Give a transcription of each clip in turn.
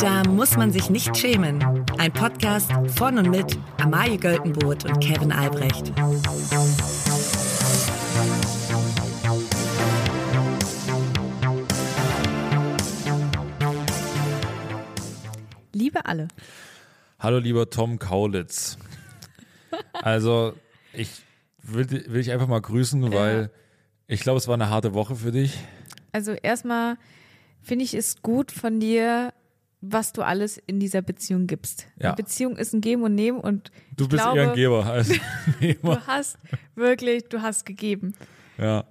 Da muss man sich nicht schämen. Ein Podcast von und mit Amalie Göltenboot und Kevin Albrecht. Liebe alle. Hallo lieber Tom Kaulitz. Also ich will, will ich einfach mal grüßen, weil ich glaube, es war eine harte Woche für dich. Also erstmal finde ich es gut von dir, was du alles in dieser Beziehung gibst. Ja. Beziehung ist ein Geben und Nehmen und Du bist glaube, eher ein Geber als ein Du Nehmer. hast wirklich, du hast gegeben. Ja.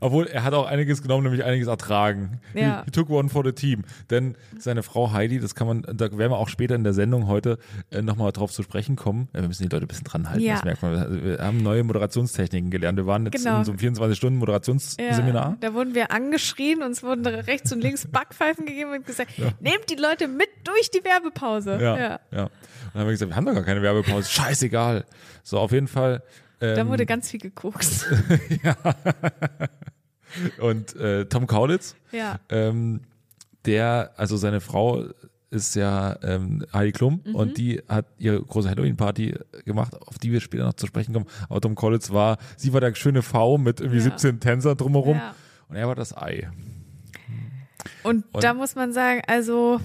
Obwohl, er hat auch einiges genommen, nämlich einiges ertragen. Ja. He, he took one for the team. Denn seine Frau Heidi, das kann man, da werden wir auch später in der Sendung heute äh, nochmal drauf zu sprechen kommen. Ja, wir müssen die Leute ein bisschen dran halten, Ja. das merkt man. Wir haben neue Moderationstechniken gelernt. Wir waren jetzt Genau. in so einem 24-Stunden-Moderationsseminar. Ja, da wurden wir angeschrien, uns wurden rechts und links Backpfeifen gegeben und gesagt, nehmt die Leute mit durch die Werbepause. Ja, ja. Und dann haben wir gesagt, wir haben doch gar keine Werbepause. Scheißegal. So, auf jeden Fall. Ähm, Da wurde ganz viel gekokst. und äh, Tom Kaulitz, Ja. ähm, der, also seine Frau ist ja ähm, Heidi Klum Mhm. und die hat ihre große Halloween-Party gemacht, auf die wir später noch zu sprechen kommen. Aber Tom Kaulitz war, sie war der schöne V mit irgendwie Ja. 17 Tänzern drumherum Ja. und er war das Ei. Und, Und- da muss man sagen, also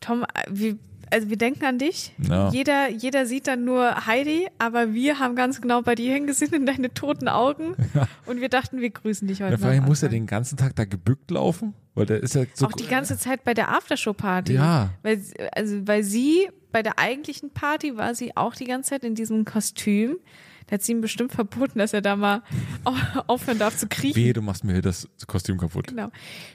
Tom, wir, also wir denken an dich. Ja. Jeder, jeder sieht dann nur Heidi, aber wir haben ganz genau bei dir hingesehen in deine toten Augen und wir dachten, wir grüßen dich heute. Ja, vor allem noch muss er den ganzen Tag da gebückt laufen, weil der ist ja so. Auch die ganze Zeit bei der Aftershow-Party. Ja. Weil, also, weil sie, bei der eigentlichen Party war sie auch die ganze Zeit in diesem Kostüm. Da hat sie ihm bestimmt verboten, dass er da mal au- aufhören darf zu kriechen. Wehe, du machst mir hier das Kostüm kaputt. Genau.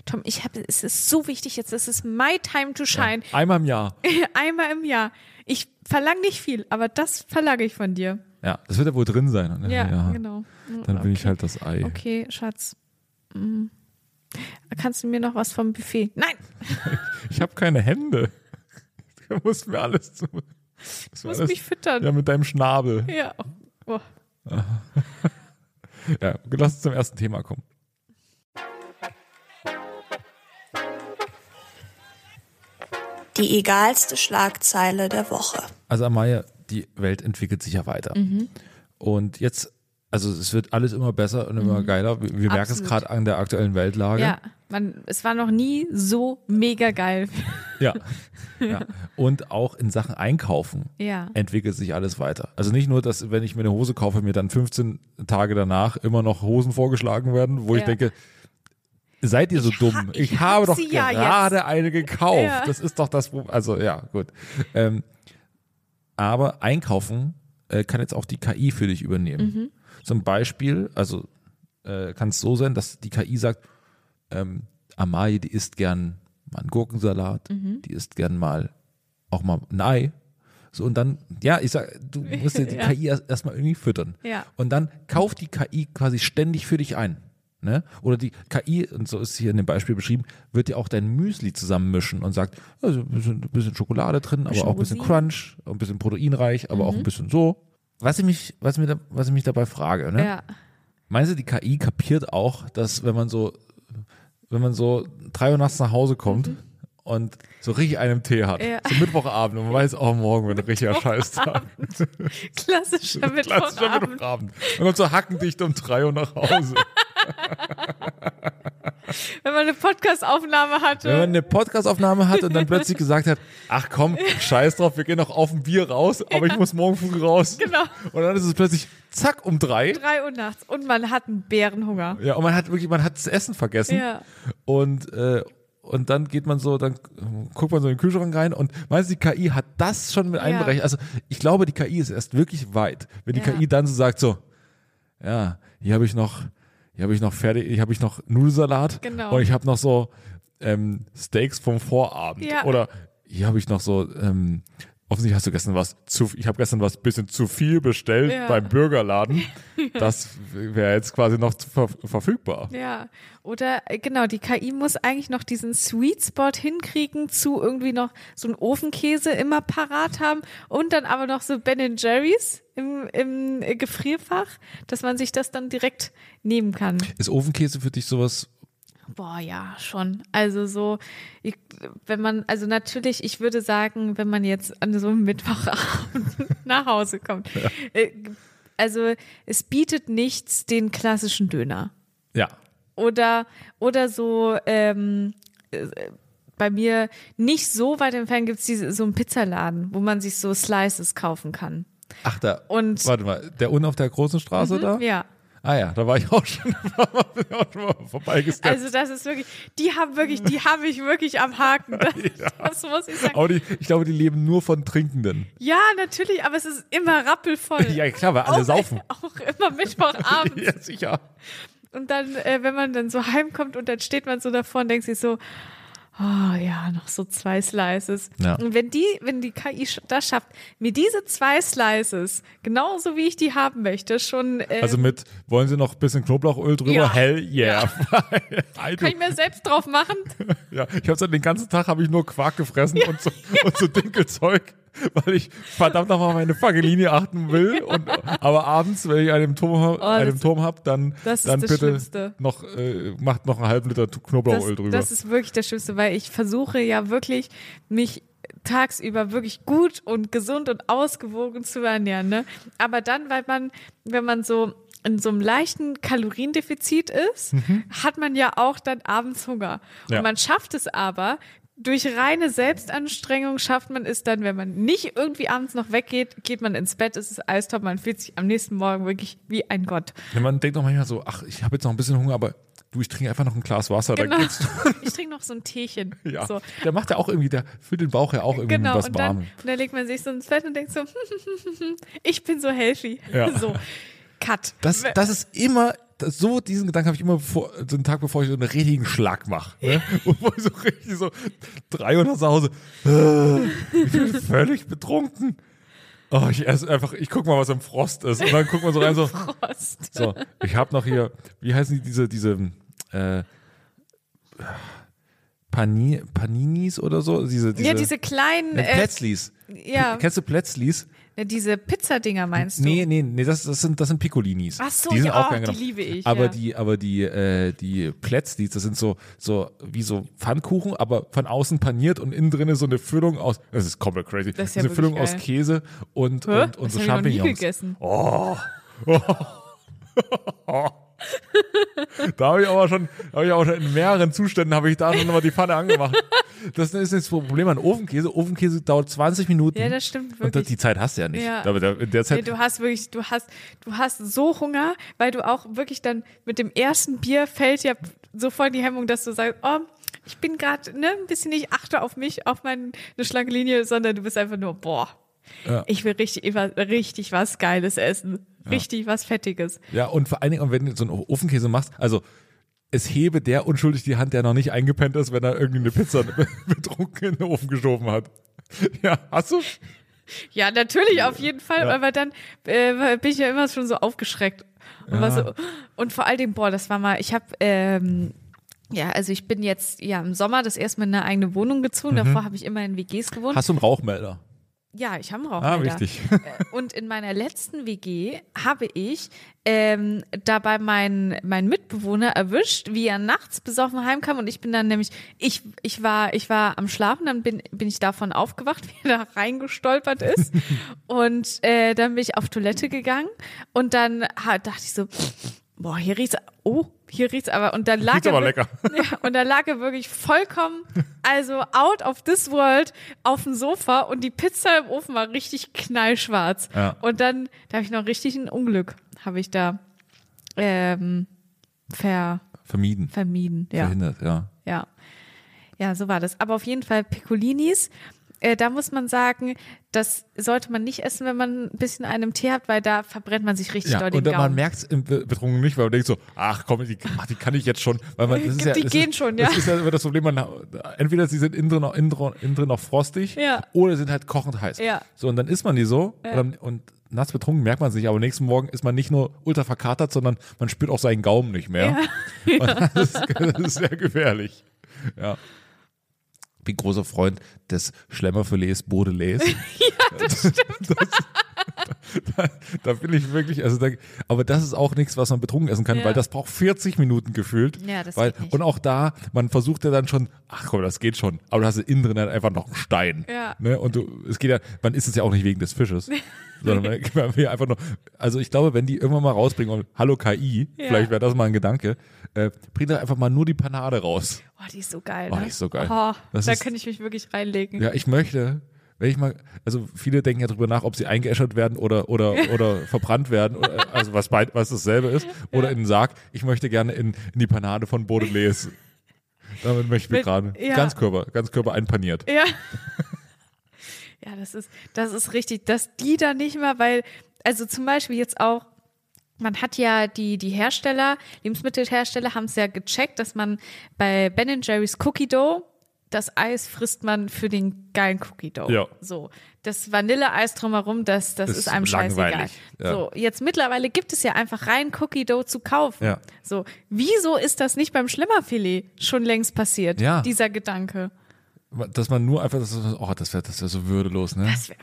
Tom, ich habe, es ist so wichtig jetzt, es ist my time to shine. Einmal im Jahr. Einmal im Jahr. Ich verlange nicht viel, aber das verlange ich von dir. Ja, das wird ja wohl drin sein. Und, Ja, genau. Dann bin ich halt das Ei. Okay, Schatz. Mm. Kannst du mir noch was vom Buffet? Nein, Ich habe keine Hände. Du musst mir alles zu. du musst mich füttern. Ja, mit deinem Schnabel. Ja. Oh. Ja, lass uns zum ersten Thema kommen. Die egalste Schlagzeile der Woche. Also Amaya, die Welt entwickelt sich ja weiter. Mhm. Und jetzt, also es wird alles immer besser und immer geiler. Wir, wir merken es Mhm. Gerade an der aktuellen Weltlage. Ja, man, es war noch nie so mega geil. Ja. ja. Und auch in Sachen Einkaufen Ja. entwickelt sich alles weiter. Also nicht nur, dass wenn ich mir eine Hose kaufe, mir dann 15 Tage danach immer noch Hosen vorgeschlagen werden, wo ich Ja. denke, seid ihr so dumm? ha- Ich, ich habe hab doch sie ja gerade eine gekauft. Ja. Das ist doch das, also ja, gut. Ähm, aber einkaufen äh, kann jetzt auch die KI für dich übernehmen. Mhm. Zum Beispiel, also äh, kann es so sein, dass die KI sagt, ähm, Amalie, die isst gern mal einen Gurkensalat, Mhm. die isst gern mal auch mal ein Ei. So, und dann, ja, ich sag, du musst dir die Ja. KI erst- erstmal irgendwie füttern. Ja. Und dann kauft die KI quasi ständig für dich ein. Ne? Oder die KI, und so ist hier in dem Beispiel beschrieben, wird dir auch dein Müsli zusammenmischen und sagt, also ein bisschen, bisschen Schokolade drin, Bisschen aber auch ein bisschen. Crunch, ein bisschen proteinreich, aber Mhm. auch ein bisschen so. Was ich mich, was mir, da, was ich mich dabei frage, ne? Ja. Meinst du, die KI kapiert auch, dass wenn man so, wenn man so drei Uhr nachts nach Hause kommt und so richtig einen Tee hat, Mhm. Ja. so Mittwochabend und man weiß, oh, morgen wird ein richtiger Scheißtag. Klassischer Klassischer Mittwochabend. Mittwochabend. Man kommt so hackendicht um drei Uhr nach Hause. Wenn man eine Podcastaufnahme hatte. Wenn man eine Podcastaufnahme hat und dann plötzlich gesagt hat, ach komm, scheiß drauf, wir gehen noch auf ein Bier raus, aber ich muss morgen früh raus. Genau. Und dann ist es plötzlich zack um drei. Drei Uhr nachts und man hat einen Bärenhunger. Ja, und man hat wirklich, man hat das Essen vergessen. Ja. Und, äh, und dann geht man so, dann guckt man so in den Kühlschrank rein und meinst du, die KI hat das schon mit Ja. einberechnet? Also ich glaube, die KI ist erst wirklich weit, wenn die Ja. KI dann so sagt so, ja, hier habe ich noch, hier habe ich noch fertig, hier habe ich noch Nudelsalat Genau. und ich habe noch so ähm, Steaks vom Vorabend Ja. oder hier habe ich noch so ähm, Offensichtlich hast du gestern was zu, ich habe gestern was bisschen zu viel bestellt Ja. beim Burgerladen. Das wäre jetzt quasi noch ver verfügbar. Ja, oder äh, genau, die KI muss eigentlich noch diesen Sweet Spot hinkriegen zu irgendwie noch so einen Ofenkäse immer parat haben und dann aber noch so Ben Jerry's im, im äh, Gefrierfach, dass man sich das dann direkt nehmen kann. Ist Ofenkäse für dich sowas, Boah, ja, schon. Also so, ich, wenn man, also natürlich, ich würde sagen, wenn man jetzt an so einem Mittwochabend nach Hause kommt, äh, also es bietet nichts den klassischen Döner. Ja. Oder, oder so, ähm, äh, bei mir nicht so weit entfernt gibt es so einen Pizzaladen, wo man sich so Slices kaufen kann. Ach, da. Und- warte mal, der unten auf der großen Straße da? Ja. Ah ja, da war ich auch schon, auch schon mal vorbeigesteppt. Also das ist wirklich, die haben wirklich, die habe ich wirklich am Haken. Das, das muss ich sagen. Aber die, ich glaube, die leben nur von Trinkenden. Ja, natürlich, aber es ist immer rappelvoll. Ja, klar, weil alle auch, saufen. Auch immer Mittwochabend. Ja, sicher. Und dann, äh, wenn man dann so heimkommt und dann steht man so davor und denkt sich so, oh ja, noch so zwei Slices. Ja. Und wenn die, wenn die KI das schafft, mir diese zwei Slices, genauso wie ich die haben möchte, schon äh, Also mit, wollen Sie noch ein bisschen Knoblauchöl drüber? Ja. Hell yeah. Alter, kann ich mir selbst drauf machen. ja, ich habe den ganzen Tag habe ich nur Quark gefressen und so, und so Dinkelzeug, weil ich verdammt nochmal meine fucking Linie achten will. Und, aber abends, wenn ich einen Turm, Oh, das- einen Turm habe, dann, das dann das bitte Schlimmste. noch, äh, macht noch einen halben Liter Das, Knoblauchöl drüber. das ist wirklich das Schlimmste, weil ich versuche ja wirklich, mich tagsüber wirklich gut und gesund und ausgewogen zu ernähren. Ne? Aber dann, weil man, wenn man so in so einem leichten Kaloriendefizit ist, hat man ja auch dann abends Hunger. Ja. Und man schafft es aber, durch reine Selbstanstrengung schafft man es dann, wenn man nicht irgendwie abends noch weggeht, geht man ins Bett, es ist alles top, man fühlt sich am nächsten Morgen wirklich wie ein Gott. Ja, man denkt doch manchmal so, ach, ich habe jetzt noch ein bisschen Hunger, aber du, ich trinke einfach noch ein Glas Wasser, Genau. Ich trinke noch so ein Teechen. Ja. So. Der macht ja auch irgendwie, der füllt den Bauch ja auch irgendwie Genau, was und dann, Warmem. und dann legt man sich so ins Bett und denkt so, ich bin so healthy. Ja. So, cut. Das, das ist immer, so diesen Gedanken habe ich immer bevor, so einen Tag, bevor ich so einen richtigen Schlag mache. Ne? Und wo ich so richtig so drei Uhr nach Hause, äh, ich bin völlig betrunken. Oh, ich esse einfach, ich guck mal, was im Frost ist. Und dann guckt man so rein, so, Prost. so, ich habe noch hier, wie heißen die, diese, diese, äh, Pani, Paninis oder so? Diese, diese, ja, diese kleinen, ne, äh, Plätzlis. ja, Kennst du Plätzlis? Äh, diese Pizzadinger meinst du? Nee, nee, nee, das, das sind, das sind Piccolinis. Ach so, die sind ja, auch oh, die liebe ich, Aber ja. die, aber die, äh, die Plätzlis, das sind so, so, wie so Pfannkuchen, aber von außen paniert und innen drin so eine Füllung aus, das ist komplett crazy. Das ist ja eine Füllung aus geil. Käse und, Hä? und, und das so habe ich noch nie Champignons. gegessen. Da habe ich aber schon, habe ich auch schon in mehreren Zuständen habe ich da schon mal die Pfanne angemacht. Das ist das Problem an Ofenkäse. Ofenkäse dauert 20 Minuten. Ja, das stimmt Und wirklich. die Zeit hast du ja nicht. Ja. Aber in der Nee, Zeit, du hast wirklich, du hast, du hast so Hunger, weil du auch wirklich dann mit dem ersten Bier fällt ja sofort die Hemmung, dass du sagst, oh, ich bin gerade ne, ein bisschen nicht achte auf mich, auf meine schlanke Linie, sondern du bist einfach nur, boah, Ja. ich will richtig, richtig was Geiles essen. Richtig was Fettiges. Ja, und vor allen Dingen, wenn du so einen Ofenkäse machst, also es hebe der unschuldig die Hand, der noch nicht eingepennt ist, wenn er irgendwie eine Pizza betrunken in den Ofen geschoben hat. Ja, hast du? Ja, natürlich, auf jeden Fall, Ja. aber dann äh, bin ich ja immer schon so aufgeschreckt. Und, war so, und vor Dingen, boah, das war mal, ich habe, ähm, ja, also ich bin jetzt ja im Sommer das erste Mal in eine eigene Wohnung gezogen. Davor habe ich immer in WGs gewohnt. Mhm. Hast du einen Rauchmelder? Ja, ich habe einen Ah, Rauchmelder. wichtig. Äh, Und in meiner letzten WG habe ich ähm, dabei meinen meinen Mitbewohner erwischt, wie er nachts besoffen heimkam und ich bin dann nämlich ich ich war ich war am Schlafen, dann bin bin ich davon aufgewacht, wie er da reingestolpert ist und äh, dann bin ich auf Toilette gegangen und dann ha, dachte ich so boah hier riecht's oh hier riecht's aber und dann lag Riecht's er aber lecker. ja, und da lag er wirklich vollkommen, also out of this world auf dem Sofa und die Pizza im Ofen war richtig knallschwarz. Ja. Und dann, da habe ich noch richtig ein Unglück, habe ich da ähm, ver, Vermieden. vermieden. Ja, Verhindert, ja. ja. Ja, so war das. Aber auf jeden Fall Piccolinis. Äh, da muss man sagen, das sollte man nicht essen, wenn man ein bisschen einen Tee hat, weil da verbrennt man sich richtig Ja, doll den und dann, man Gaumen. merkt es im Be- Betrunken nicht, weil man denkt so, ach komm, die, ach, die kann ich jetzt schon. Weil man, das ist ja, Die das gehen ist, schon, Das ja. ist ja immer das Problem, man, entweder sie sind innen drin noch, innen drin, innen drin noch frostig Ja. oder sind halt kochend heiß. Ja. So, und dann isst man die so Ja. und, und nass betrunken merkt man sich, aber nächsten Morgen ist man nicht nur ultra verkatert, sondern man spürt auch seinen Gaumen nicht mehr. Und das, ist, das ist sehr gefährlich. Ja. Bin großer Freund des Schlemmerfilets Baudelais. Ja, das stimmt. Da, da bin ich wirklich, also da, aber das ist auch nichts, was man betrunken essen kann, Ja. weil das braucht 40 Minuten gefühlt. Ja, das weil. Und auch da, man versucht ja dann schon, ach komm, das geht schon, aber du hast innen drin halt einfach noch einen Stein. Ja. Ne? Und du, es geht ja, man isst es ja auch nicht wegen des Fisches, sondern man, will einfach nur, also ich glaube, wenn die irgendwann mal rausbringen und Hallo KI, Ja. vielleicht wäre das mal ein Gedanke, äh, bring doch einfach mal nur die Panade raus. Oh, die ist so geil. Oh, Ne? die ist so geil. Oh, Das da ist- könnte ich mich wirklich reinlegen. Ja, ich möchte, wenn ich mal, also viele denken ja drüber nach, ob sie eingeäschert werden oder oder oder verbrannt werden, oder, also was beid, was dasselbe ist, oder in den Sarg. Ich möchte gerne in, in die Panade von Baudelaire. Damit möchte ich mich gerade ja. ganz Körper, ganz Körper einpaniert. Ja. ja, das ist, das ist richtig, dass die da nicht mal, weil, also zum Beispiel jetzt auch, man hat ja die, die Hersteller, Lebensmittelhersteller haben es ja gecheckt, dass man bei Ben Jerry's Cookie Dough das Eis frisst man für den geilen Cookie Dough. Ja. So. Das Vanilleeis drumherum, das, das Ist ist, einem scheißegal. ja. So. Jetzt mittlerweile gibt es ja einfach rein Cookie Dough zu kaufen. Ja. So. Wieso ist das nicht beim Schlimmerfilet schon längst passiert? Ja. Dieser Gedanke. Dass man nur einfach, das ist, oh, das wäre das wär so würdelos, ne? Das wäre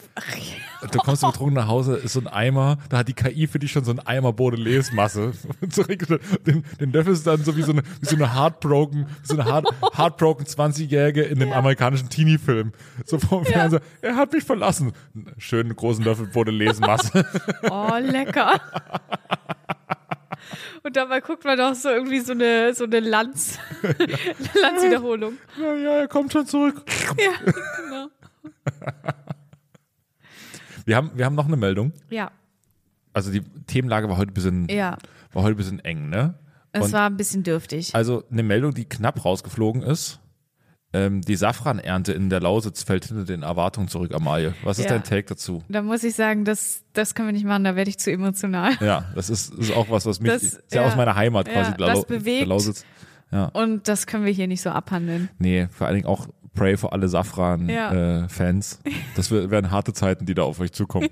Du kommst betrunken nach Hause, ist so ein Eimer, da hat die KI für dich schon so ein Eimer zurückgestellt. Den, den löffelst du dann so wie so eine, wie so eine Heartbroken, so eine Heart, Heartbroken 20-Jährige in einem amerikanischen Teenie-Film. So vom Fernseher, er hat mich verlassen. Schönen großen Löffel Baudelaise-Masse. Oh, lecker. Und dabei guckt man doch so irgendwie so eine, so eine Lanz, Lanzwiederholung. ja, ja, er kommt schon zurück. Ja, genau. Wir haben, wir haben noch eine Meldung. Ja, Also die Themenlage war heute ein bisschen, ja. war heute bisschen eng, ne? Es Und- war ein bisschen dürftig. Also eine Meldung, die knapp rausgeflogen ist. Ähm, die Safranernte in der Lausitz fällt hinter den Erwartungen zurück, Amalie. Was ist Ja. dein Take dazu? Da muss ich sagen, das, das können wir nicht machen, da werde ich zu emotional. Ja, das ist, ist auch was, was mich, Das- ist ja, ja. aus meiner Heimat quasi, Ja, der, das der bewegt. Lausitz. Ja, Und das können wir hier nicht so abhandeln. nee, vor allen Dingen auch Pray für alle Ja. Safran-Fans. das werden harte Zeiten, die da auf euch zukommen.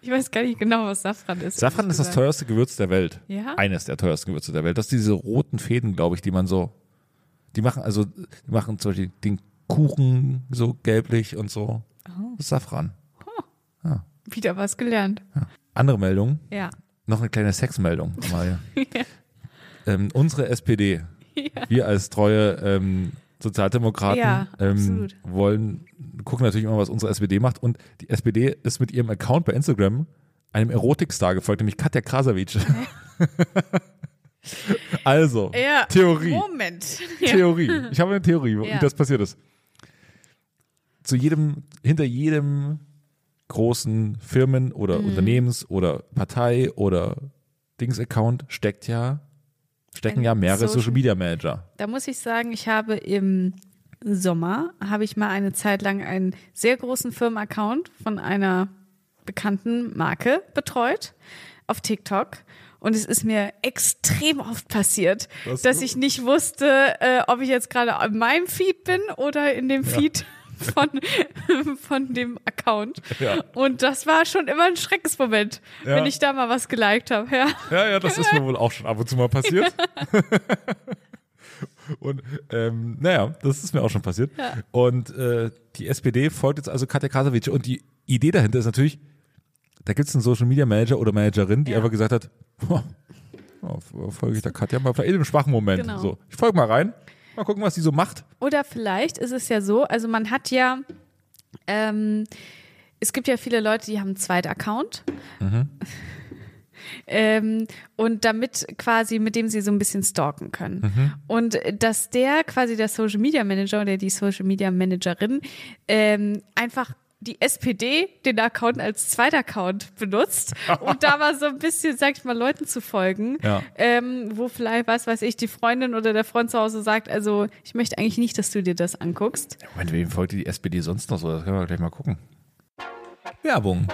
Ich weiß gar nicht genau, was Safran ist. Safran ist das gesagt. teuerste Gewürz der Welt. Ja? Eines der teuersten Gewürze der Welt. Das sind diese roten Fäden, glaube ich, die man so, die machen, also, die machen zum Beispiel den Kuchen so gelblich und so. Oh. Das ist Safran. Wieder was gelernt. Andere Meldung, Ja. noch eine kleine Sexmeldung, Amalia. ähm, unsere SPD, wir als treue ähm, Sozialdemokraten Ja, ähm, wollen, gucken natürlich immer, was unsere SPD macht und die SPD ist mit ihrem Account bei Instagram einem Erotikstar gefolgt, nämlich Katja Krasavic. also, Ja. Theorie. Moment. Ja. Theorie. Ich habe eine Theorie, wie Ja. das passiert ist. Zu jedem, hinter jedem großen Firmen- oder Mhm. Unternehmens- oder Partei- oder Dings-Account steckt ja, stecken Ein ja mehrere Social- Social Media Manager. Da muss ich sagen, ich habe im Sommer, habe ich mal eine Zeit lang einen sehr großen Firmenaccount von einer bekannten Marke betreut auf TikTok. Und es ist mir extrem oft passiert, Das- dass ich nicht wusste, äh, ob ich jetzt gerade in meinem Feed bin oder in dem Feed von, von dem Account. Ja. Und das war schon immer ein Schreckensmoment, Ja. wenn ich da mal was geliked habe. Ja. Ja, ja, das ist mir wohl auch schon ab und zu mal passiert. Und ähm, naja, das ist mir auch schon passiert. Und äh, die SPD folgt jetzt also Katja Krasavic. Und die Idee dahinter ist natürlich, da gibt es einen Social Media Manager oder Managerin, die Ja. einfach gesagt hat, "Boah, ja, folge ich der Katja mal vielleicht in einem schwachen Moment. Genau. So, ich folge mal rein, mal gucken, was die so macht. Oder vielleicht ist es ja so, also man hat ja, ähm, es gibt ja viele Leute, die haben einen Zweit-Account. Ähm, und damit quasi, mit dem sie so ein bisschen stalken können. Und dass der quasi der Social Media Manager oder die Social Media Managerin ähm, einfach die SPD den Account als Zweitaccount benutzt, um da mal so ein bisschen, sag ich mal, Leuten zu folgen, Ja. ähm, wo vielleicht, was weiß ich, die Freundin oder der Freund zu Hause sagt, also ich möchte eigentlich nicht, dass du dir das anguckst. Moment, wem folgt die SPD sonst noch so? Das können wir gleich mal gucken. Werbung.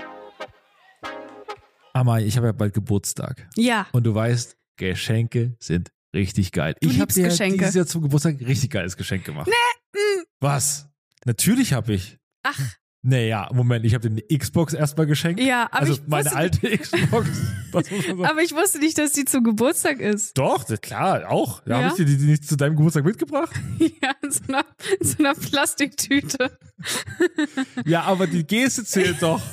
Amai, ich habe ja bald Geburtstag. Ja. Und du weißt, Geschenke sind richtig geil. Du ich habe dir Geschenke. dieses Jahr zum Geburtstag ein richtig geiles Geschenk gemacht. Nee. Was? Natürlich habe ich. Ach, Naja, Moment, ich habe dir eine Xbox erstmal geschenkt. Ja, aber also ich meine wusste- alte Xbox. Man sagen. aber ich wusste nicht, dass die zum Geburtstag ist. Doch, das- klar, auch. Da Ja? habe ich dir die, die nicht zu deinem Geburtstag mitgebracht. Ja, in so einer, in so einer Plastiktüte. Ja, aber die Geste zählt doch.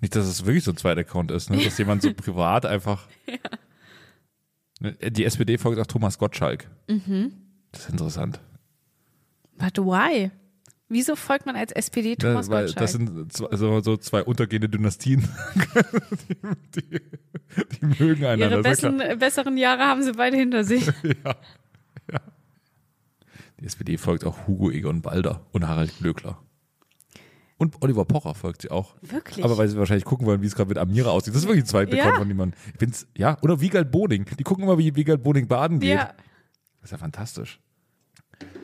nicht, dass es wirklich so ein zweiter Account ist, ne? dass jemand so privat einfach. Ne, Die SPD folgt auch Thomas Gottschalk. Mhm. Das ist interessant. But why? Wieso folgt man als SPD Thomas Ja, weil Gottschalk? das sind zwei, so, so zwei untergehende Dynastien. die, die, die mögen einander. Ihre ja besten, besseren Jahre haben sie beide hinter sich. ja. ja. Die SPD folgt auch Hugo Egon Balder und Harald Glöckler. Und Oliver Pocher folgt sie auch. Wirklich? Aber weil sie wahrscheinlich gucken wollen, wie es gerade mit Amira aussieht. Das ist wirklich die zweite Ja. Von dem man. Ich bin's, ja, oder Wiegald Boding. Die gucken immer, wie Wiegald Boding baden geht. Ja. Das ist ja fantastisch.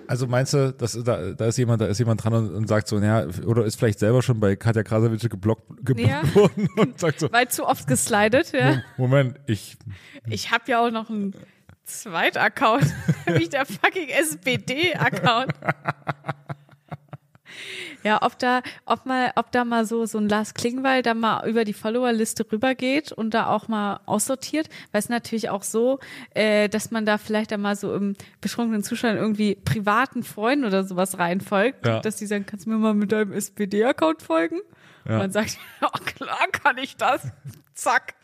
Also meinst du, dass da, da ist jemand, da ist jemand dran und, und sagt so, naja, oder ist vielleicht selber schon bei Katja Krasavice geblockt, geblockt Ja. worden und sagt so, Weil zu oft geslidet, ja. Moment, ich, Ich habe ja auch noch einen Zweit-Account, nämlich der fucking SPD-Account. Ja, ob da, ob mal, ob da mal so, so ein Lars Klingbeil da mal über die Followerliste rübergeht und da auch mal aussortiert, weil es natürlich auch so, äh, dass man da vielleicht da mal so im beschränkten Zustand irgendwie privaten Freunden oder sowas reinfolgt, Ja. dass die sagen, kannst du mir mal mit deinem SPD-Account folgen? Ja. Und man sagt, ja klar kann ich das. Zack.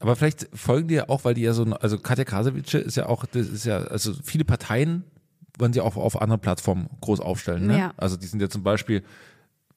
aber vielleicht folgen die ja auch, weil die ja so, ein- also Katja Krasavice ist ja auch, das ist ja, also viele Parteien wollen sie auch auf anderen Plattformen groß aufstellen. Ne? Ja. Also die sind ja zum Beispiel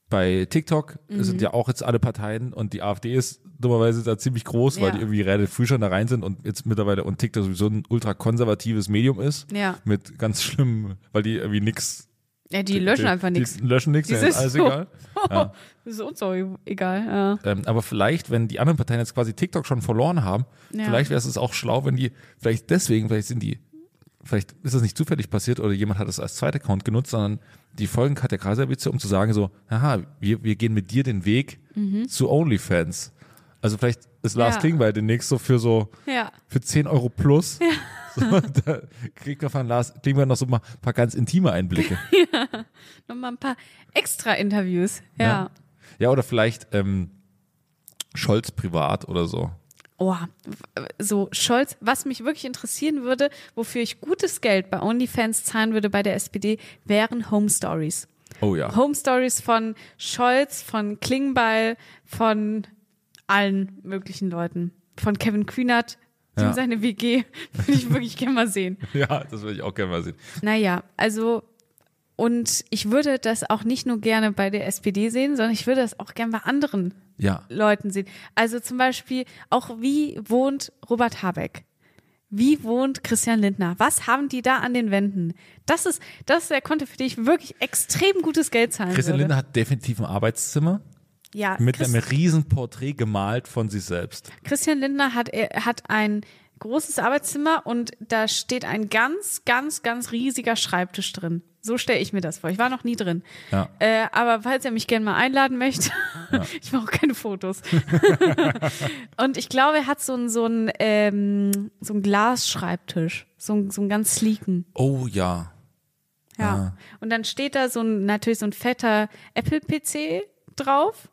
bei TikTok Mhm. sind ja auch jetzt alle Parteien und die AfD ist dummerweise da ziemlich groß, weil Ja. die irgendwie relativ früh schon da rein sind und jetzt mittlerweile und TikTok sowieso ein ultra konservatives Medium ist. Ja. Mit ganz schlimm, weil die irgendwie nix. Ja, die löschen einfach nichts. Die löschen nichts, Die ja, ist alles so. egal. Ja. Das ist uns auch egal, ja. Ähm, aber vielleicht, wenn die anderen Parteien jetzt quasi TikTok schon verloren haben, vielleicht wäre es auch schlau, wenn die, vielleicht deswegen, vielleicht sind die, vielleicht ist das nicht zufällig passiert oder jemand hat es als zweiter Account genutzt, sondern die folgen Katja Kreiserwitze, um zu sagen so, haha, wir, wir gehen mit dir den Weg zu OnlyFans. Also vielleicht ist Lars Mhm. Ja. Klingbeil demnächst so für so, Ja. für 10 Euro plus. So, da kriegt man von Lars Klingbeil noch so mal ein paar ganz intime Einblicke. Nochmal ein paar extra Interviews. Ja. Ja, oder vielleicht ähm, Scholz privat oder so. Oh, so Scholz, was mich wirklich interessieren würde, wofür ich gutes Geld bei OnlyFans zahlen würde bei der SPD, wären Home Stories. Oh ja. Home Stories von Scholz, von Klingbeil, von allen möglichen Leuten. Von Kevin Kühnert, Ja. seine WG, würde ich wirklich gerne mal sehen. Ja, das würde ich auch gerne mal sehen. Naja, also, und ich würde das auch nicht nur gerne bei der SPD sehen, sondern ich würde das auch gerne bei anderen Ja. Leuten sehen. Also zum Beispiel auch, wie wohnt Robert Habeck? Wie wohnt Christian Lindner? Was haben die da an den Wänden? Das ist, das ist der Konto, für den ich wirklich extrem gutes Geld zahlen Christian würde. Lindner hat definitiv ein Arbeitszimmer ja, mit Chris, einem riesen Porträt gemalt von sich selbst. Christian Lindner hat, er hat ein großes Arbeitszimmer und da steht ein ganz, ganz, ganz riesiger Schreibtisch drin. So stelle ich mir das vor. Ich war noch nie drin. Ja. Äh, aber falls er mich gerne mal einladen möchte, ich mache auch keine Fotos. und ich glaube, er hat so einen so einen, ähm, so einen Glasschreibtisch. So einen, so einen ganz sleeken. Oh ja. Ja. Ah. Und dann steht da so ein, natürlich so ein fetter Apple-PC drauf.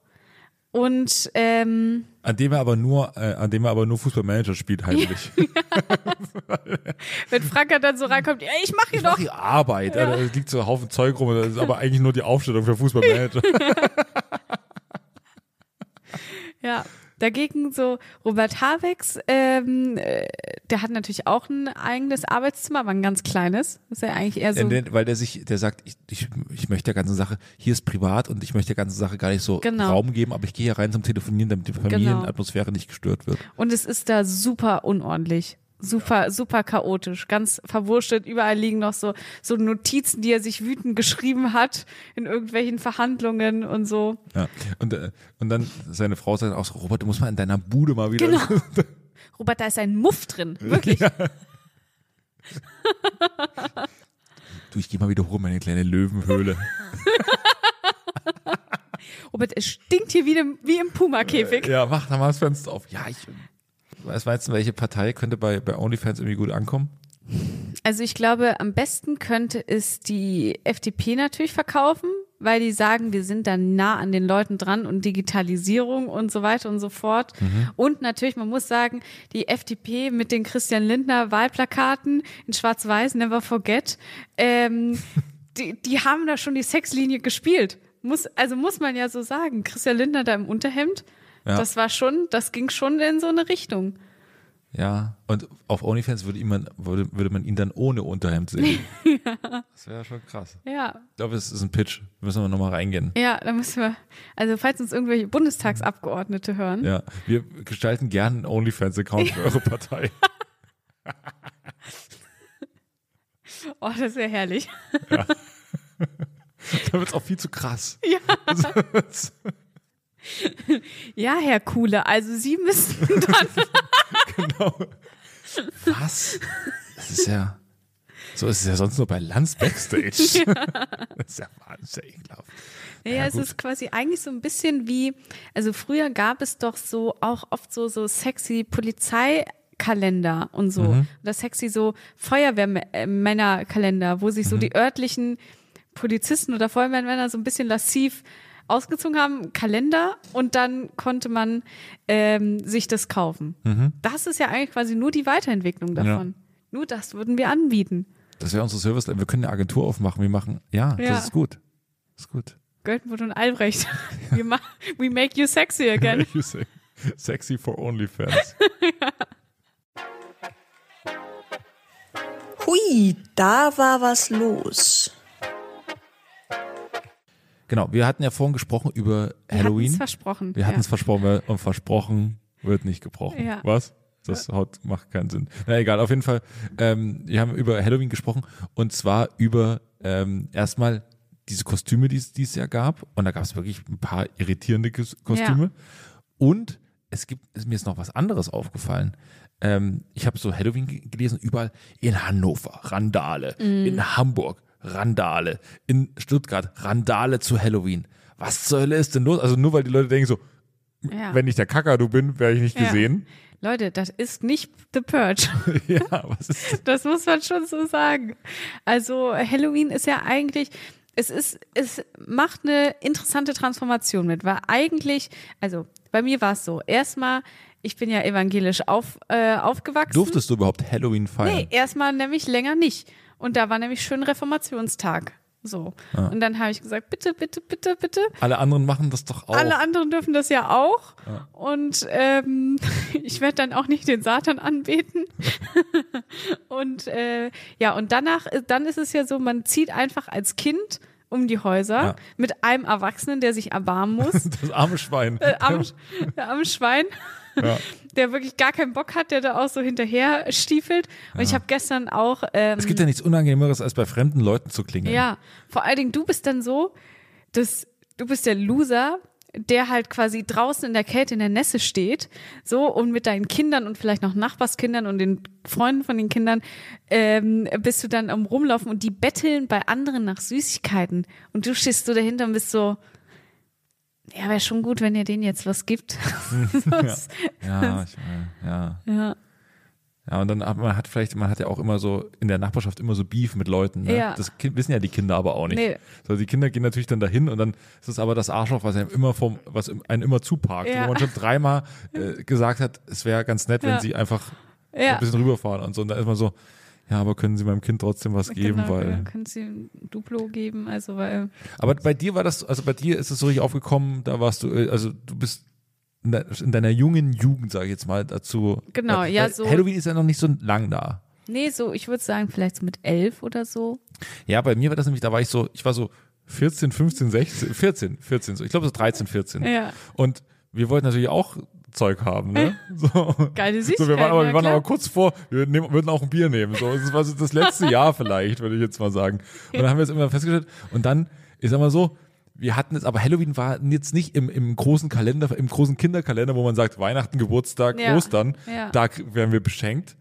Und ähm, An dem er aber nur, äh, an dem er aber nur Fußballmanager spielt, heimlich. wenn Franka dann so reinkommt, ey, ich mache hier Ich doch. die Arbeit. Ja. Da liegt so ein Haufen Zeug rum, das ist aber eigentlich nur die Aufstellung für Fußballmanager. Ja, dagegen so Robert Havecks, ähm, äh, der hat natürlich auch ein eigenes Arbeitszimmer, aber ein ganz kleines. Das ist ja eigentlich eher so. Der- weil der sich, der sagt, ich, ich, ich möchte der ganzen Sache, hier ist privat und ich möchte der ganzen Sache gar nicht so Genau. Raum geben, aber ich gehe hier rein zum Telefonieren, damit die Familienatmosphäre nicht gestört wird. Und es ist da super unordentlich. Super, super chaotisch, ganz verwurstet. Überall liegen noch so, so Notizen, die er sich wütend geschrieben hat in irgendwelchen Verhandlungen und so. Ja. Und, äh, und dann seine Frau sagt auch so, Robert, du musst mal in deiner Bude mal wieder. Genau. Robert, da ist ein Muff drin. Wirklich. Du, ich gehe mal wieder hoch in meine kleine Löwenhöhle. Robert, es stinkt hier wie, im- wie im Puma-Käfig. ja, mach da mal das Fenster auf. Ja, ich weiß meinst du, welche Partei könnte bei, bei OnlyFans irgendwie gut ankommen? Also ich glaube, am besten könnte es die FDP natürlich verkaufen, weil die sagen, wir sind da nah an den Leuten dran und Digitalisierung und so weiter und so fort. Und natürlich, man muss sagen, die FDP mit den Christian Lindner Wahlplakaten in Schwarz-Weiß, Never Forget, ähm, die, die haben da schon die Sexlinie gespielt. Muss, also muss man ja so sagen. Christian Lindner da im Unterhemd, Ja. das war schon, das ging schon in so eine Richtung. Ja, und auf OnlyFans würde, man, würde, würde man ihn dann ohne Unterhemd sehen. Das wäre schon krass. Ja, Ich glaube, es ist ein Pitch. Müssen wir nochmal reingehen. Ja, da müssen wir, also falls uns irgendwelche Bundestagsabgeordnete hören. Ja, wir gestalten gerne einen OnlyFans-Account für eure Partei. Oh, das wäre herrlich. Da wird es auch viel zu krass. Ja, Herr Kuhle, also Sie müssten dann. genau. Was? Das ist ja. So ist es ja sonst nur bei Lanz Backstage. Das ist ja wahnsinnig ekelhaft. Ja, Ja, es gut. ist quasi eigentlich so ein bisschen wie, also früher gab es doch so auch oft so, so sexy Polizeikalender und so. Mhm. Oder sexy so Feuerwehrmännerkalender, wo sich so Mhm. die örtlichen Polizisten oder Feuerwehrmänner so ein bisschen lassiv ausgezogen haben, Kalender, und dann konnte man ähm, sich das kaufen. Das ist ja eigentlich quasi nur die Weiterentwicklung davon. Nur das würden wir anbieten. Das wäre unsere Service. Wir können eine Agentur aufmachen. Wir machen, ja, Ja. das ist gut. Das ist gut. Göltenwood und Albrecht. We, ma we make you sexy again. You say, Sexy for OnlyFans. Hui, da war was los. Genau, wir hatten ja vorhin gesprochen über Wir Halloween. hatten's versprochen. Wir hatten ja. es versprochen und versprochen wird nicht gebrochen. Ja. Was? Das haut, macht keinen Sinn. Na egal, auf jeden Fall. Ähm, wir haben über Halloween gesprochen und zwar über ähm, erstmal diese Kostüme, die es dieses Jahr gab. Und da gab es wirklich ein paar irritierende Kos- Kostüme. Und es gibt, es- mir ist noch was anderes aufgefallen. Ähm, ich habe so Halloween ge- gelesen, überall in Hannover, Randale, in Hamburg, Randale, in Stuttgart, Randale zu Halloween. Was zur Hölle ist denn los? Also nur weil die Leute denken so, Ja. wenn ich der Kakadu bin, wäre ich nicht Ja. gesehen. Leute, das ist nicht The Purge. Ja, was ist das? Das muss man schon so sagen. Also Halloween ist ja eigentlich, es ist, es macht eine interessante Transformation mit, weil eigentlich, also bei mir war es so, erstmal, ich bin ja evangelisch auf, äh, aufgewachsen. Durftest du überhaupt Halloween feiern? Nee, erstmal nämlich länger nicht. Und da war nämlich schön Reformationstag. So. Und dann habe ich gesagt, bitte, bitte, bitte, bitte. Alle anderen machen das doch auch. Alle anderen dürfen das ja auch. Und ähm, ich werde dann auch nicht den Satan anbeten. und äh, ja, und danach, dann ist es ja so, man zieht einfach als Kind um die Häuser Ja. mit einem Erwachsenen, der sich erbarmen muss. das arme Schwein. äh, am, der arme Schwein, Ja. der wirklich gar keinen Bock hat, der da auch so hinterher stiefelt. Und ich habe gestern auch ähm, Es gibt ja nichts Unangenehmeres, als bei fremden Leuten zu klingeln. ja, vor allen Dingen, du bist dann so, dass du bist der Loser, der halt quasi draußen in der Kälte in der Nässe steht, so und mit deinen Kindern und vielleicht noch Nachbarskindern und den Freunden von den Kindern ähm, bist du dann am rumlaufen und die betteln bei anderen nach Süßigkeiten und du stehst so dahinter und bist so, ja, wäre schon gut, wenn ihr denen jetzt was gibt. Das- Ja, ich meine, ja. ja. Ja, und dann hat man hat vielleicht, man hat ja auch immer so in der Nachbarschaft immer so Beef mit Leuten. Ne? Ja. Das wissen ja die Kinder aber auch nicht. Nee. So, die Kinder gehen natürlich dann dahin und dann ist es aber das Arschloch, was einem immer vom, was einen immer zuparkt. Ja. Wo man schon dreimal äh, gesagt hat, es wäre ganz nett, wenn Ja. sie einfach Ja. ein bisschen rüberfahren und so. Und dann ist man so, ja, aber können Sie meinem Kind trotzdem was geben, genau, weil. ja, können sie ein Duplo geben, also weil Aber bei dir war das, also bei dir ist es so richtig aufgekommen, da warst du, äh, also du bist in de- in deiner jungen Jugend, sage ich jetzt mal, dazu. Genau, weil, ja, so- Halloween ist ja noch nicht so lang da. Nee, so, ich würde sagen, vielleicht so mit elf oder so. Ja, bei mir war das nämlich, da war ich so, ich war so 14, 15, 16, 14, 14, so. Ich glaube so 13, 14. Ja. Und wir wollten natürlich auch Zeug haben, ne? So. Geile So, wir Süßigkeiten, waren, aber, ja, wir waren aber kurz vor, wir nehmen, würden auch ein Bier nehmen. So, das war so das letzte Jahr vielleicht, würde ich jetzt mal sagen. Und dann haben wir es immer festgestellt. Und dann, ich sag mal so, wir hatten es, aber Halloween war jetzt nicht im, im großen Kalender, im großen Kinderkalender, wo man sagt, Weihnachten, Geburtstag, Ja. Ostern, Ja. da werden wir beschenkt.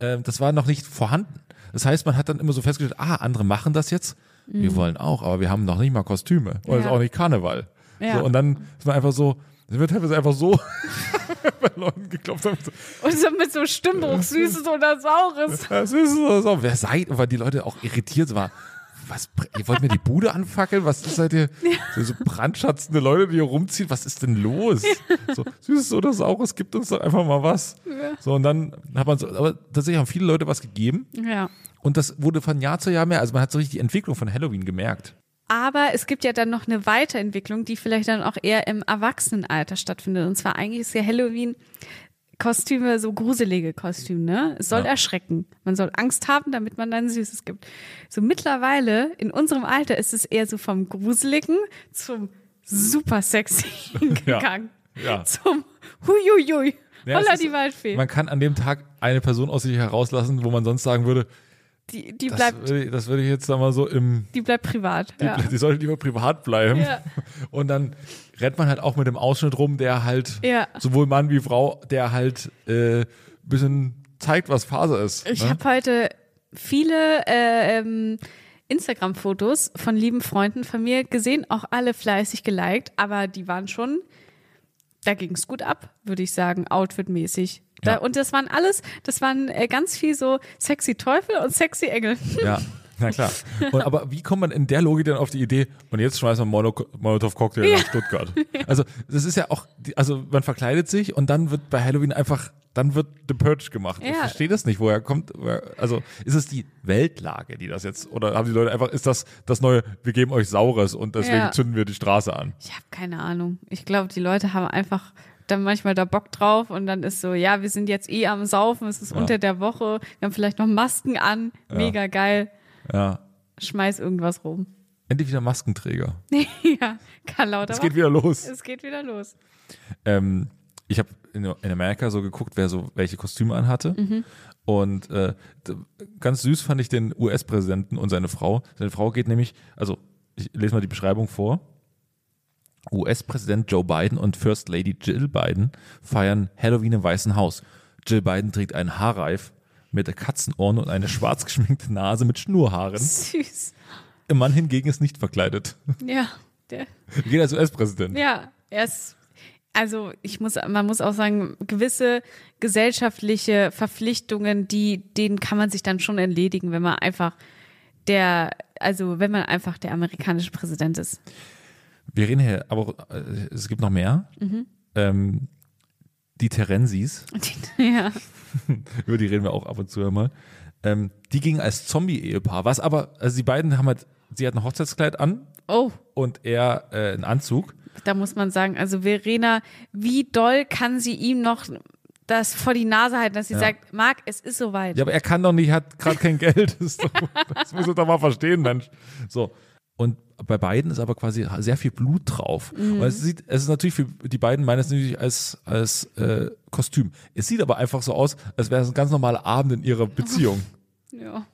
Ähm, das war noch nicht vorhanden. Das heißt, man hat dann immer so festgestellt, ah, andere machen das jetzt. Wir wollen auch, aber wir haben noch nicht mal Kostüme. Oder es ist Ja. auch nicht Karneval. Ja. So, und dann ist man einfach so, es wird teilweise einfach so bei Leuten geklopft haben. Und so mit so Stimmbruch, Süßes oder Saures. ist so, so. Wer seid, weil die Leute auch irritiert waren. Was, ihr wollt mir die Bude anfackeln? Was ist seid ihr? So, so brandschatzende Leute, die hier rumziehen. Was ist denn los? So, süßes oder saures, gibt uns doch einfach mal was. So, und dann hat man so, aber tatsächlich haben viele Leute was gegeben. Ja. Und das wurde von Jahr zu Jahr mehr. Also man hat so richtig die Entwicklung von Halloween gemerkt. Aber es gibt ja dann noch eine Weiterentwicklung, die vielleicht dann auch eher im Erwachsenenalter stattfindet. Und zwar eigentlich ist ja Halloween Kostüme, so gruselige Kostüme, ne? Es soll Ja. erschrecken. Man soll Angst haben, damit man dann Süßes gibt. So mittlerweile, in unserem Alter, ist es eher so vom Gruseligen zum super sexy Ja. gegangen. Ja. Zum Huiuiui. Ja, Holla die Waldfee. Man kann an dem Tag eine Person aus sich herauslassen, wo man sonst sagen würde, Die, die, das, bleibt, würde, ich- das würde ich jetzt da mal so im, die bleibt privat. die, ja. die sollte lieber privat bleiben. Ja. Und dann rennt man halt auch mit dem Ausschnitt rum, der halt Ja. sowohl Mann wie Frau, der halt äh, bisschen zeigt, was Phase ist. Ich ne? habe heute viele äh, ähm, Instagram-Fotos von lieben Freunden von mir gesehen, auch alle fleißig geliked, aber die waren schon, da ging es gut ab, würde ich sagen, outfitmäßig. Da, Ja. Und das waren alles, das waren äh, ganz viel so sexy Teufel und sexy Engel. Ja, na klar. Und, aber wie kommt man in der Logik dann auf die Idee, und jetzt schmeißen wir Mono Molotow-Cocktail nach Stuttgart? Also, das ist ja auch, also man verkleidet sich und dann wird bei Halloween einfach, dann wird The Purge gemacht. Ich Ja. verstehe das nicht, woher kommt, also ist es die Weltlage, die das jetzt, oder haben die Leute einfach, ist das das neue, wir geben euch Saures und deswegen Ja. zünden wir die Straße an? Ich habe keine Ahnung. Ich glaube, die Leute haben einfach dann manchmal da Bock drauf und dann ist so, ja, wir sind jetzt eh am Saufen, es ist Ja. unter der Woche, wir haben vielleicht noch Masken an, mega geil, Ja. schmeiß irgendwas rum. Endlich wieder Maskenträger. ja, Karl Lauterbach. Es geht wieder los. Es geht wieder los. Ähm, ich habe in, in Amerika so geguckt, wer so welche Kostüme anhatte. Und äh, ganz süß fand ich den US-Präsidenten und seine Frau. Seine Frau geht nämlich, also ich lese mal die Beschreibung vor. US-Präsident Joe Biden und First Lady Jill Biden feiern Halloween im Weißen Haus. Jill Biden trägt einen Haarreif mit Katzenohren und eine schwarz geschminkte Nase mit Schnurhaaren. Süß. Ihr Mann hingegen ist nicht verkleidet. Ja, der, Geht als US-Präsident. ja, er ist, also ich muss, man muss auch sagen, gewisse gesellschaftliche Verpflichtungen, die, denen kann man sich dann schon entledigen, wenn man einfach der, also wenn man einfach der amerikanische Präsident ist. Wir reden hier, aber äh, es gibt noch mehr. Ähm, die Terensis, ja. über die reden wir auch ab und zu mal. Ähm, die gingen als Zombie-Ehepaar. Was aber, also die beiden haben halt, sie hat ein Hochzeitskleid an Oh, und er äh, einen Anzug. da muss man sagen, also Verena, wie doll kann sie ihm noch das vor die Nase halten, dass sie Ja. sagt, Marc, es ist soweit. Ja, aber er kann doch nicht, hat gerade kein Geld. Das, doch, das muss er doch mal verstehen, Mensch. So. Und bei beiden ist aber quasi sehr viel Blut drauf. Und es sieht, es ist natürlich für die beiden meines natürlich als, als äh, Kostüm. Es sieht aber einfach so aus, als wäre es ein ganz normaler Abend in ihrer Beziehung. Ja.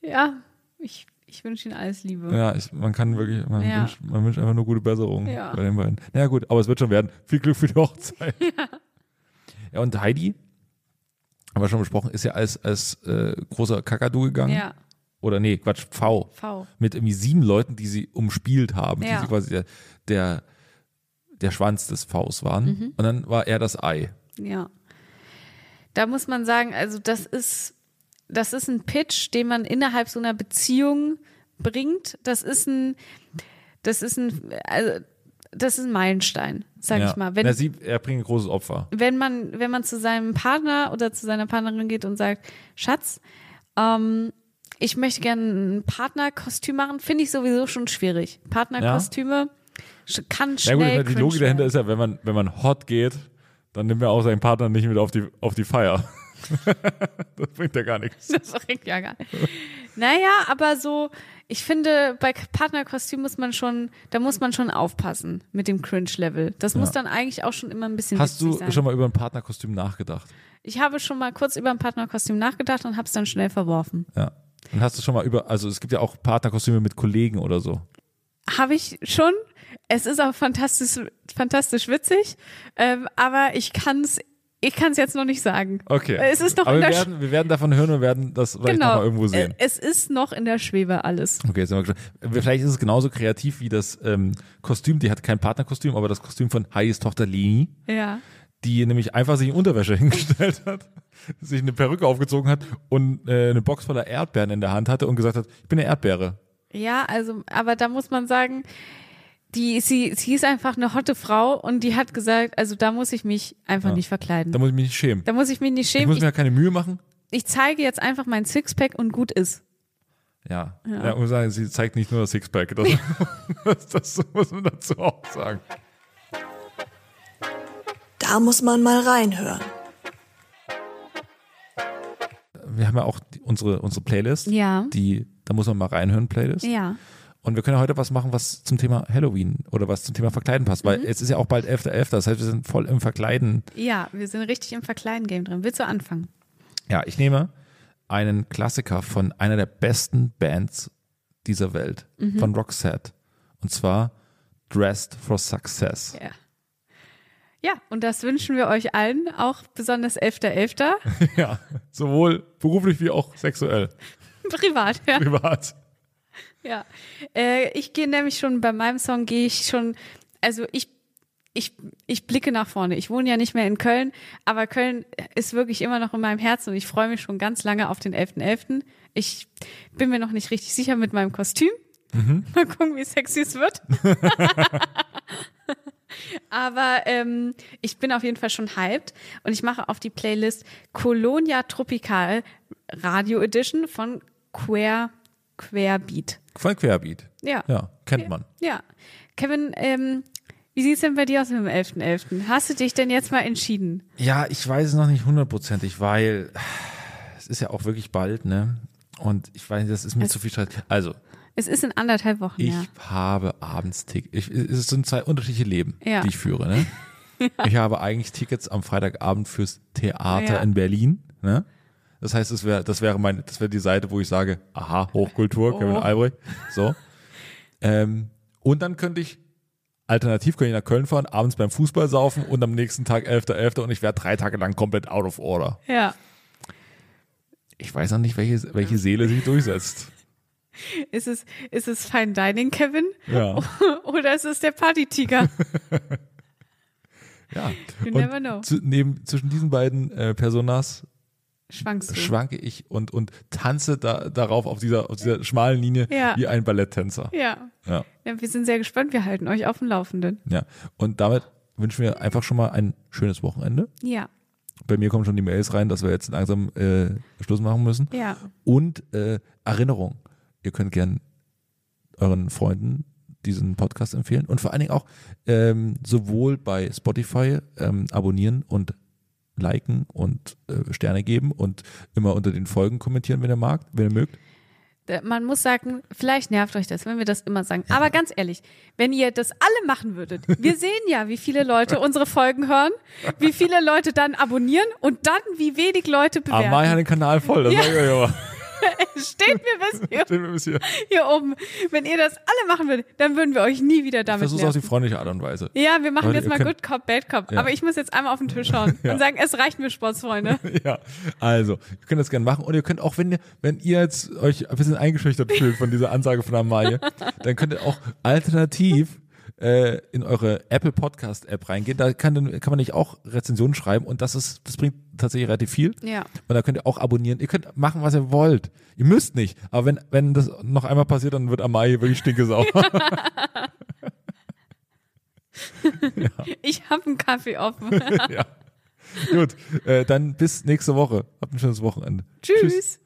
Ja, ich, ich wünsche Ihnen alles Liebe. Ja, ich, man kann wirklich, man, Ja. wünscht, man wünscht einfach nur gute Besserung Ja. bei den beiden. Na ja, gut, aber es wird schon werden. Viel Glück für die Hochzeit. Ja, und Heidi, haben wir schon besprochen, ist ja als, als äh, großer Kakadu gegangen. Ja, Oder nee, Quatsch, V. V. Mit irgendwie sieben Leuten, die sie umspielt haben, die Ja. sie quasi der, der, der Schwanz des Vs waren. Mhm. Und dann war er das Ei. Ja. Da muss man sagen, also das ist, das ist ein Pitch, den man innerhalb so einer Beziehung bringt. Das ist ein, das ist ein, also, das ist ein Meilenstein, sag ja. ich mal. Wenn, Na, sie, er bringt ein großes Opfer. wenn man, wenn man zu seinem Partner oder zu seiner Partnerin geht und sagt, Schatz, ähm, ich möchte gerne ein Partnerkostüm machen, finde ich sowieso schon schwierig. Partnerkostüme, Sch- Kann Ja schnell gut, ich meine, die cringe Logik dahinter ist ja, wenn man, wenn man hot geht, dann nimmt man auch seinen Partner nicht mit auf die, auf die Feier. das bringt ja gar nichts. Das bringt ja gar nicht. Naja, aber so, ich finde, bei Partnerkostüm muss man schon, da muss man schon aufpassen mit dem Cringe-Level. Das muss dann eigentlich auch schon immer ein bisschen Hast du sein. schon mal über ein Partnerkostüm nachgedacht? Ich habe schon mal kurz über ein Partnerkostüm nachgedacht und habe es dann schnell verworfen. Ja. Und hast du schon mal über, also es gibt ja auch Partnerkostüme mit Kollegen oder so. Habe ich schon. Es ist auch fantastisch, fantastisch witzig, ähm, aber ich kann es ich kann's jetzt noch nicht sagen. Okay. Es ist noch Aber in wir der werden, wir werden davon hören und werden das vielleicht genau. nochmal irgendwo sehen. Äh, Es ist noch in der Schwebe alles. Okay, jetzt sind wir gespannt. Vielleicht ist es genauso kreativ wie das ähm, Kostüm, die hat kein Partnerkostüm, aber das Kostüm von Hayes Tochter Leni, Ja. Die nämlich einfach sich in Unterwäsche hingestellt hat, sich eine Perücke aufgezogen hat und äh, eine Box voller Erdbeeren in der Hand hatte und gesagt hat, ich bin eine Erdbeere. Ja, also, aber da muss man sagen, die, sie, sie ist einfach eine hotte Frau und die hat gesagt, also da muss ich mich einfach Ja. nicht verkleiden. Da muss ich mich nicht schämen. Da muss ich mich nicht Ich schämen. muss Ich, mir ja keine Mühe machen. ich zeige jetzt einfach mein Sixpack und gut ist. Ja. Ja. ja. muss sagen, sie zeigt nicht nur das Sixpack. Das, das, das muss man dazu auch sagen. Da muss man mal reinhören. Wir haben ja auch die, unsere, unsere Playlist. Ja. Die, da muss man mal reinhören, Playlist. Ja. Und wir können ja heute was machen, was zum Thema Halloween oder was zum Thema Verkleiden passt, Mhm. weil es ist ja auch bald 11.11., das heißt, wir sind voll im Verkleiden. Ja, wir sind richtig im Verkleiden-Game drin. Willst du anfangen? Ja, ich nehme einen Klassiker von einer der besten Bands dieser Welt, Mhm. von Roxette. Und zwar Dressed for Success. Ja. Ja, und das wünschen wir euch allen, auch besonders 11.11. Ja, sowohl beruflich wie auch sexuell, Privat, ja. privat. Ja, äh, ich gehe nämlich schon bei meinem Song gehe ich schon, also ich ich ich blicke nach vorne. Ich wohne ja nicht mehr in Köln, aber Köln ist wirklich immer noch in meinem Herzen und ich freue mich schon ganz lange auf den 11.11. Ich bin mir noch nicht richtig sicher mit meinem Kostüm. Mal gucken, wie sexy es wird. Aber ähm, ich bin auf jeden Fall schon hyped und ich mache auf die Playlist Colonia Tropical Radio Edition von Queer Querbeat. Von Querbeat. Ja. Ja, kennt man. Ja. Kevin, ähm, wie sieht's denn bei dir aus mit dem 11.11.? Hast du dich denn jetzt mal entschieden? Ja, ich weiß es noch nicht hundertprozentig, weil es ist ja auch wirklich bald, ne? Und ich weiß nicht, das ist mir Es- zu viel Stress. Also, Es ist in anderthalb Wochen, ich ja. habe abends Tickets. Es sind zwei unterschiedliche Leben, Ja. die ich führe, ne? Ich habe eigentlich Tickets am Freitagabend fürs Theater in Berlin, ne? Das heißt, das wäre, das wäre meine, das wäre die Seite, wo ich sage, aha, Hochkultur, Kevin Oh. Albrecht. So. Ähm, und dann könnte ich Alternativ könnte ich nach Köln fahren, abends beim Fußball saufen und am nächsten Tag 11.11. und ich wäre drei Tage lang komplett out of order. Ja. Ich weiß noch nicht, welche, welche Seele sich durchsetzt. Ist es, ist es Fine Dining, Kevin? Ja. Oder ist es der Partytiger? ja. You Und never know. Zu, neben, zwischen diesen beiden äh, Personas Schwankst du? schwanke ich und, und tanze da, darauf auf dieser, auf dieser schmalen Linie Ja. wie ein Balletttänzer. ja. Ja. ja. Wir sind sehr gespannt. Wir halten euch auf dem Laufenden. ja. Und damit wünschen wir einfach schon mal ein schönes Wochenende. Ja. Bei mir kommen schon die Mails rein, dass wir jetzt langsam äh, Schluss machen müssen. Ja. Und äh, Erinnerung, ihr könnt gern euren Freunden diesen Podcast empfehlen und vor allen Dingen auch ähm, sowohl bei Spotify ähm, abonnieren und liken und äh, Sterne geben und immer unter den Folgen kommentieren, wenn ihr mag, wenn ihr mögt. Man muss sagen, vielleicht nervt euch das, wenn wir das immer sagen. Aber ganz ehrlich, wenn ihr das alle machen würdet, wir sehen ja, wie viele Leute unsere Folgen hören, wie viele Leute dann abonnieren und dann wie wenig Leute Aber Mai hat bewerten. den Kanal voll, das Ja. sag ich euch aber. Steht mir bis hier, Stehen wir bis hier. hier oben. Wenn ihr das alle machen würdet, dann würden wir euch nie wieder damit Versuch's auf die freundliche Art und Weise. Ja, wir machen Leute, jetzt mal Good Cop, Bad Cop. Ja. Aber ich muss jetzt einmal auf den Tisch schauen Ja. und sagen, es reicht mir, Sportsfreunde. Ja, also, ihr könnt das gerne machen und ihr könnt auch, wenn ihr, wenn ihr jetzt euch ein bisschen eingeschüchtert fühlt von dieser Ansage von Amalie, dann könnt ihr auch alternativ äh, in eure Apple Podcast App reingehen. Da kann, kann man nicht auch Rezensionen schreiben und das ist, das bringt tatsächlich relativ viel. Ja. Und da könnt ihr auch abonnieren. Ihr könnt machen, was ihr wollt. Ihr müsst nicht. Aber wenn, wenn das noch einmal passiert, dann wird Amalie wirklich stinkesauer. Ich habe einen Kaffee offen. ja. Gut, äh, dann bis nächste Woche. Habt ein schönes Wochenende. Tschüss.